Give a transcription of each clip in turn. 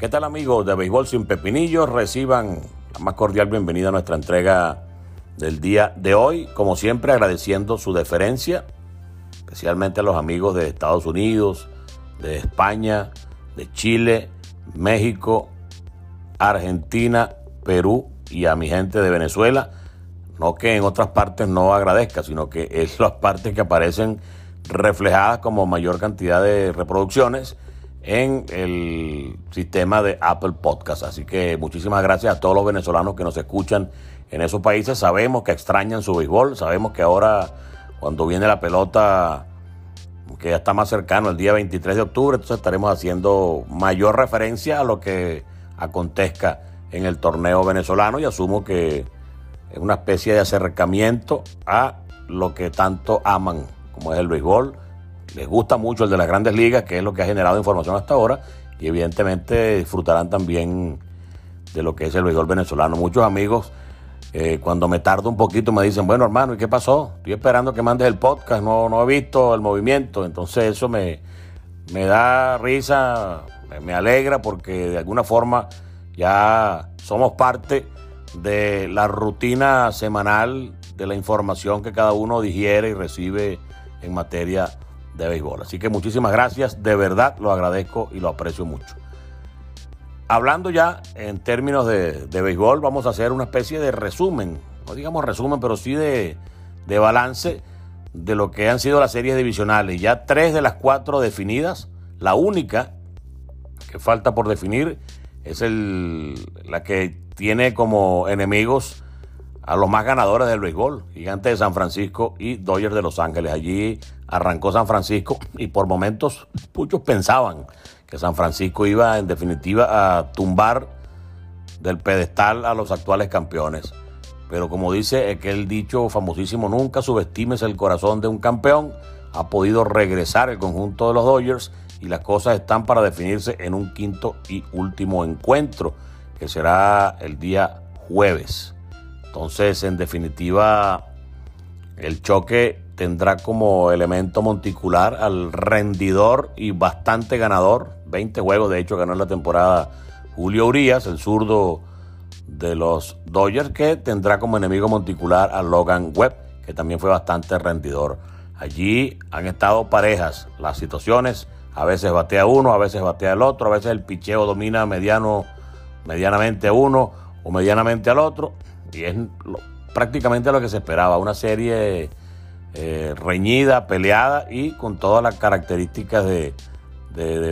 ¿Qué tal amigos de Béisbol sin Pepinillos? Reciban la más cordial bienvenida a nuestra entrega del día de hoy. Como siempre agradeciendo su deferencia, especialmente a los amigos de Estados Unidos, de España, de Chile, México, Argentina, Perú y a mi gente de Venezuela. No que en otras partes no agradezca, sino que es las partes que aparecen reflejadas como mayor cantidad de reproducciones en el sistema de Apple Podcast. Así que muchísimas gracias a todos los venezolanos que nos escuchan en esos países. Sabemos que extrañan su béisbol, sabemos que ahora cuando viene la pelota, que ya está más cercano, el día 23 de octubre, entonces estaremos haciendo mayor referencia a lo que acontezca en el torneo venezolano y asumo que es una especie de acercamiento a lo que tanto aman, como es el béisbol les gusta mucho el de las grandes ligas, que es lo que ha generado información hasta ahora, y evidentemente disfrutarán también de lo que es el béisbol venezolano. Muchos amigos, eh, cuando me tardo un poquito, me dicen, bueno hermano, ¿y qué pasó? Estoy esperando que mandes el podcast, no, no he visto el movimiento, entonces eso me, me da risa, me alegra porque de alguna forma ya somos parte de la rutina semanal de la información que cada uno digiere y recibe en materia de béisbol. Así que muchísimas gracias, de verdad lo agradezco y lo aprecio mucho. Hablando ya en términos de, béisbol, vamos a hacer una especie de resumen, no digamos resumen, pero sí de, de balance de lo que han sido las series divisionales. Ya tres de las cuatro definidas, la única que falta por definir es el, la que tiene como enemigos a los más ganadores del béisbol, Gigantes de San Francisco y Dodgers de Los Ángeles. Allí arrancó San Francisco y por momentos muchos pensaban que San Francisco iba en definitiva a tumbar del pedestal a los actuales campeones. Pero como dice aquel dicho famosísimo, nunca subestimes el corazón de un campeón. Ha podido regresar el conjunto de los Dodgers y las cosas están para definirse en un quinto y último encuentro, que será el día jueves. Entonces, en definitiva, el choque tendrá como elemento monticular al rendidor y bastante ganador. 20 juegos, de hecho, ganó en la temporada Julio Urias, el zurdo de los Dodgers, que tendrá como enemigo monticular a Logan Webb, que también fue bastante rendidor. Allí han estado parejas las situaciones. A veces batea uno, a veces batea el otro, a veces el picheo domina mediano, medianamente uno o medianamente al otro. Y es prácticamente lo que se esperaba, una serie eh, reñida, peleada y con todas las características de,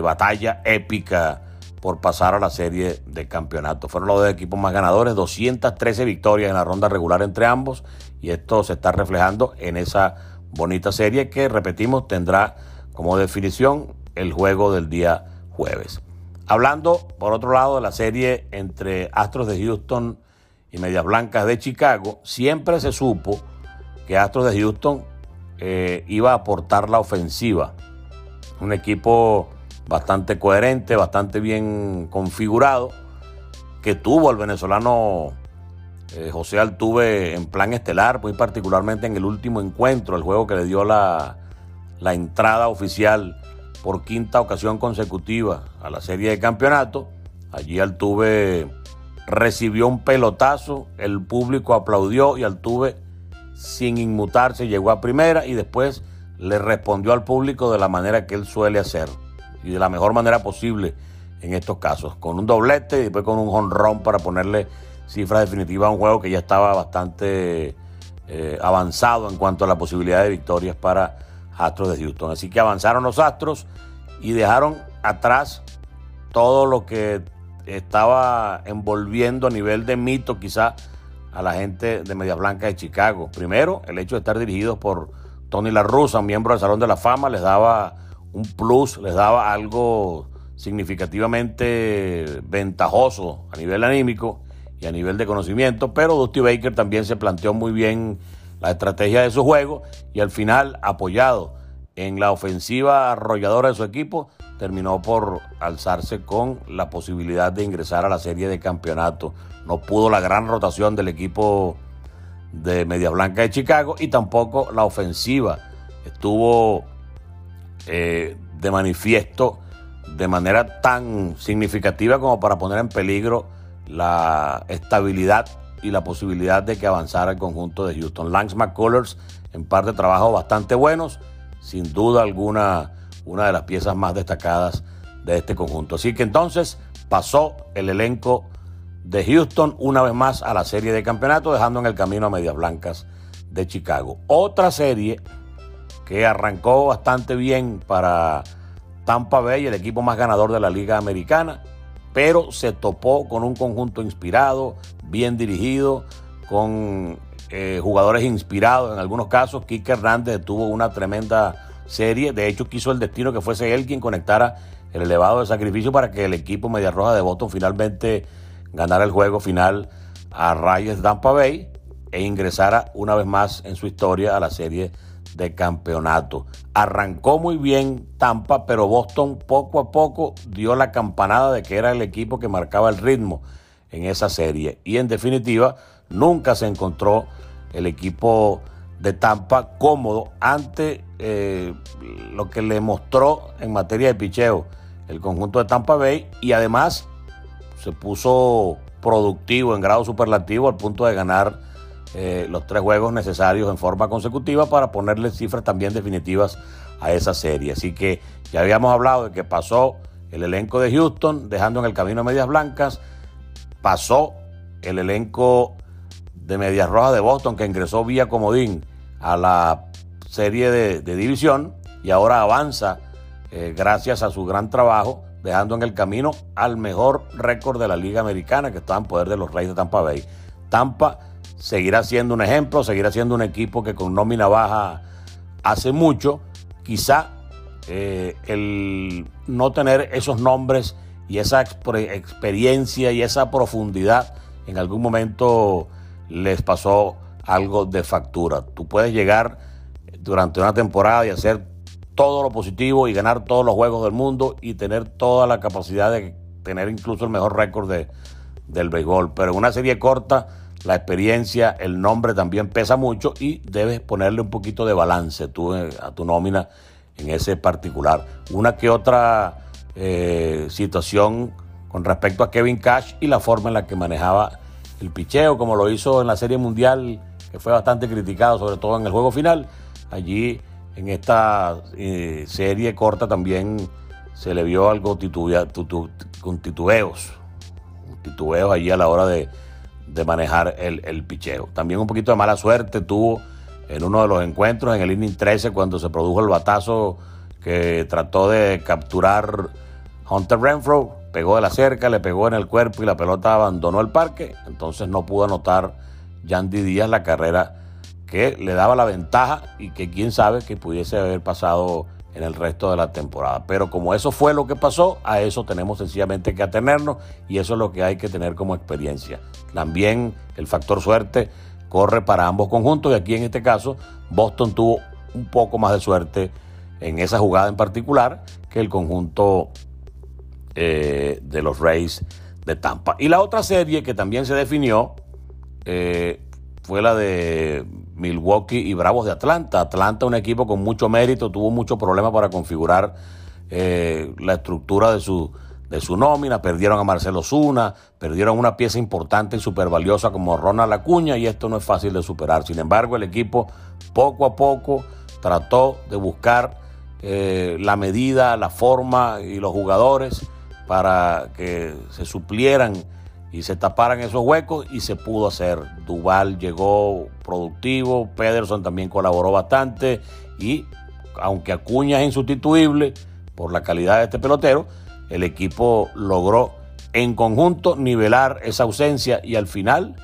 batalla épica por pasar a la serie de campeonato. Fueron los dos equipos más ganadores, 213 victorias en la ronda regular entre ambos y esto se está reflejando en esa bonita serie que, repetimos, tendrá como definición el juego del día jueves. Hablando, por otro lado, de la serie entre Astros de Houston y Medias Blancas de Chicago, siempre se supo que Astros de Houston eh, iba a aportar la ofensiva. Un equipo bastante coherente, bastante bien configurado, que tuvo al venezolano eh, José Altuve en plan estelar, muy particularmente en el último encuentro, el juego que le dio la, la entrada oficial por quinta ocasión consecutiva a la serie de campeonato. Allí Altuve recibió un pelotazo, el público aplaudió y Altuve, sin inmutarse, llegó a primera y después le respondió al público de la manera que él suele hacer y de la mejor manera posible en estos casos, con un doblete y después con un honrón para ponerle cifra definitiva a un juego que ya estaba bastante eh, avanzado en cuanto a la posibilidad de victorias para Astros de Houston. Así que avanzaron los Astros y dejaron atrás todo lo que estaba envolviendo a nivel de mito quizá a la gente de Media Blanca de Chicago. Primero, el hecho de estar dirigidos por Tony La Russa, miembro del Salón de la Fama, les daba un plus, les daba algo significativamente ventajoso a nivel anímico. y a nivel de conocimiento, pero Dusty Baker también se planteó muy bien la estrategia de su juego y al final, apoyado en la ofensiva arrolladora de su equipo, terminó por alzarse con la posibilidad de ingresar a la serie de campeonato. No pudo la gran rotación del equipo de Media Blanca de Chicago y tampoco la ofensiva estuvo eh, de manifiesto de manera tan significativa como para poner en peligro la estabilidad y la posibilidad de que avanzara el conjunto de Houston. Lance McCullers en parte trabajos bastante buenos, sin duda alguna una de las piezas más destacadas de este conjunto. Así que entonces pasó el elenco de Houston una vez más a la serie de campeonato, dejando en el camino a Medias Blancas de Chicago. Otra serie que arrancó bastante bien para Tampa Bay, el equipo más ganador de la Liga Americana, pero se topó con un conjunto inspirado, bien dirigido, con eh, jugadores inspirados en algunos casos. Kike Hernández tuvo una tremenda serie, de hecho quiso el destino que fuese él quien conectara el elevado de sacrificio para que el equipo Media Roja de Boston finalmente ganara el juego final a Reyes Tampa Bay e ingresara una vez más en su historia a la serie de campeonato. Arrancó muy bien Tampa, pero Boston poco a poco dio la campanada de que era el equipo que marcaba el ritmo en esa serie. Y en definitiva, nunca se encontró el equipo de Tampa cómodo ante eh, lo que le mostró en materia de picheo el conjunto de Tampa Bay y además se puso productivo en grado superlativo al punto de ganar eh, los tres juegos necesarios en forma consecutiva para ponerle cifras también definitivas a esa serie. Así que ya habíamos hablado de que pasó el elenco de Houston dejando en el camino a Medias Blancas, pasó el elenco de Medias Rojas de Boston que ingresó vía comodín a la serie de, división y ahora avanza eh, gracias a su gran trabajo dejando en el camino al mejor récord de la Liga Americana que está en poder de los Reyes de Tampa Bay. Tampa seguirá siendo un ejemplo, seguirá siendo un equipo que con nómina baja hace mucho. Quizá eh, el no tener esos nombres y esa experiencia y esa profundidad en algún momento les pasó algo de factura. Tú puedes llegar durante una temporada y hacer todo lo positivo y ganar todos los juegos del mundo y tener toda la capacidad de tener incluso el mejor récord de, del béisbol. Pero en una serie corta la experiencia, el nombre también pesa mucho y debes ponerle un poquito de balance tú, eh, a tu nómina en ese particular. Una que otra eh, situación con respecto a Kevin Cash y la forma en la que manejaba el picheo, como lo hizo en la Serie Mundial, que fue bastante criticado, sobre todo en el juego final. Allí en esta eh, serie corta también se le vio algo con titubeos, titubeos allí a la hora de, de manejar el, el, picheo. También un poquito de mala suerte tuvo en uno de los encuentros, en el inning 13, cuando se produjo el batazo que trató de capturar Hunter Renfro, pegó de la cerca, le pegó en el cuerpo y la pelota abandonó el parque, entonces no pudo anotar Yandy Díaz la carrera que le daba la ventaja y que quién sabe que pudiese haber pasado en el resto de la temporada. Pero como eso fue lo que pasó, a eso tenemos sencillamente que atenernos y eso es lo que hay que tener como experiencia. También el factor suerte corre para ambos conjuntos y aquí en este caso Boston tuvo un poco más de suerte en esa jugada en particular que el conjunto eh, de los Rays de Tampa. Y la otra serie que también se definió eh, fue la de Milwaukee y Bravos de Atlanta. Atlanta, un equipo con mucho mérito, tuvo mucho problema para configurar eh, la estructura de su, de su nómina. Perdieron a Marcelo Zuna, perdieron una pieza importante y súper valiosa como Ronald Acuña, y esto no es fácil de superar. Sin embargo, el equipo poco a poco trató de buscar eh, la medida, la forma y los jugadores para que se suplieran y se taparan esos huecos y se pudo hacer. Duval llegó productivo, Pederson también colaboró bastante y aunque Acuña es insustituible por la calidad de este pelotero, el equipo logró en conjunto nivelar esa ausencia y al final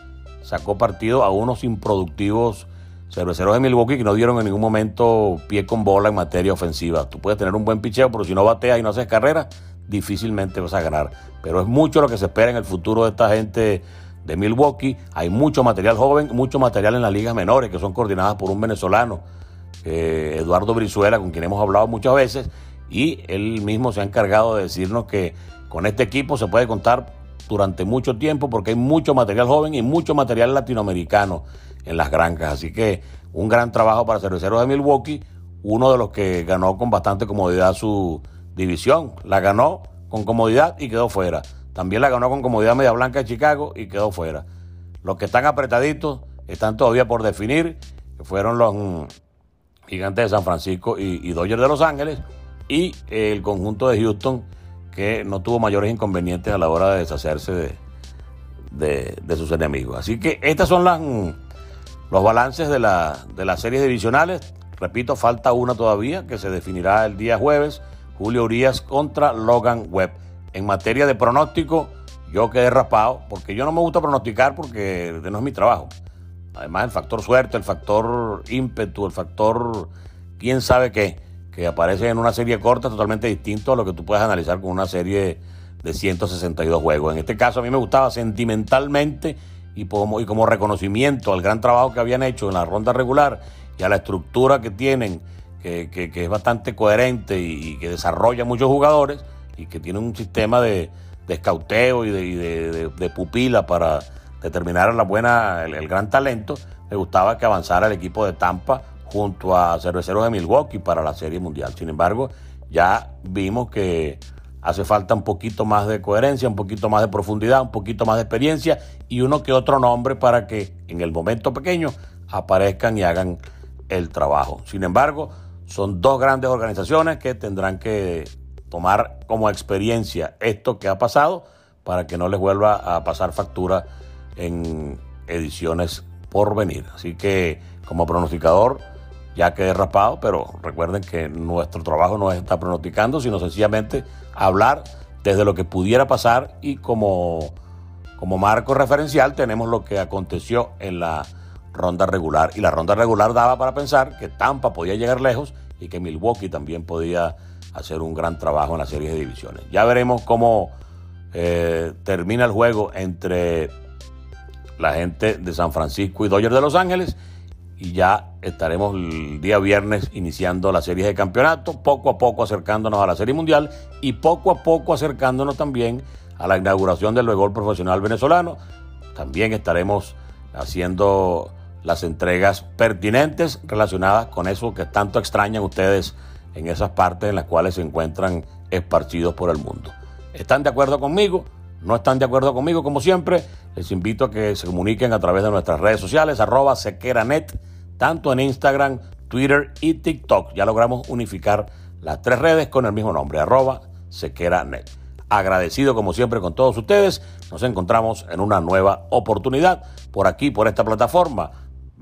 sacó partido a unos improductivos cerveceros de Milwaukee que no dieron en ningún momento pie con bola en materia ofensiva. Tú puedes tener un buen picheo, pero si no bateas y no haces carrera, difícilmente vas a ganar. Pero es mucho lo que se espera en el futuro de esta gente de Milwaukee. Hay mucho material joven, mucho material en las ligas menores que son coordinadas por un venezolano, eh, Eduardo Brizuela, con quien hemos hablado muchas veces, y él mismo se ha encargado de decirnos que con este equipo se puede contar durante mucho tiempo porque hay mucho material joven y mucho material latinoamericano en las granjas. Así que un gran trabajo para Cerveceros de Milwaukee, uno de los que ganó con bastante comodidad su división. La ganó con comodidad y quedó fuera. También la ganó con comodidad Media Blanca de Chicago y quedó fuera. Los que están apretaditos están todavía por definir, que fueron los mm, Gigantes de San Francisco y, y Dodgers de Los Ángeles y el conjunto de Houston que no tuvo mayores inconvenientes a la hora de deshacerse de, de, sus enemigos. Así que estos son las, los balances de, de las series divisionales. Repito, falta una todavía que se definirá el día jueves. Julio Urias contra Logan Webb. En materia de pronóstico, yo quedé raspado porque yo no me gusta pronosticar porque no es mi trabajo. Además, el factor suerte, el factor ímpetu, el factor quién sabe qué que aparece en una serie corta totalmente distinto a lo que tú puedes analizar con una serie de 162 juegos. En este caso a mí me gustaba sentimentalmente y como, y como reconocimiento al gran trabajo que habían hecho en la ronda regular y a la estructura que tienen, que, que, es bastante coherente y, que desarrolla muchos jugadores y que tiene un sistema de, de escauteo y, de, de, pupila para determinar la buena, el gran talento, me gustaba que avanzara el equipo de Tampa junto a Cerveceros de Milwaukee para la Serie Mundial. Sin embargo, ya vimos que hace falta un poquito más de coherencia, un poquito más de profundidad, un poquito más de experiencia y uno que otro nombre para que en el momento pequeño aparezcan y hagan el trabajo. Sin embargo, son dos grandes organizaciones que tendrán que tomar como experiencia esto que ha pasado para que no les vuelva a pasar factura en ediciones por venir. Así que como pronosticador, ya quedé raspado, pero recuerden que nuestro trabajo no es estar pronosticando, sino sencillamente hablar desde lo que pudiera pasar y como, como marco referencial tenemos lo que aconteció en la ronda regular. Y la ronda regular daba para pensar que Tampa podía llegar lejos y que Milwaukee también podía hacer un gran trabajo en la serie de divisiones. Ya veremos cómo eh, termina el juego entre la gente de San Francisco y Dodgers de Los Ángeles y ya estaremos el día viernes iniciando la serie de campeonato, poco a poco acercándonos a la serie mundial y poco a poco acercándonos también a la inauguración del béisbol profesional venezolano. También estaremos haciendo las entregas pertinentes relacionadas con eso que tanto extrañan ustedes en esas partes en las cuales se encuentran esparcidos por el mundo. ¿Están de acuerdo conmigo? ¿No están de acuerdo conmigo? Como siempre, les invito a que se comuniquen a través de nuestras redes sociales, arroba sequeranet tanto en Instagram, Twitter y TikTok. Ya logramos unificar las tres redes con el mismo nombre, arroba sequeranet. Agradecido como siempre con todos ustedes. Nos encontramos en una nueva oportunidad por aquí, por esta plataforma.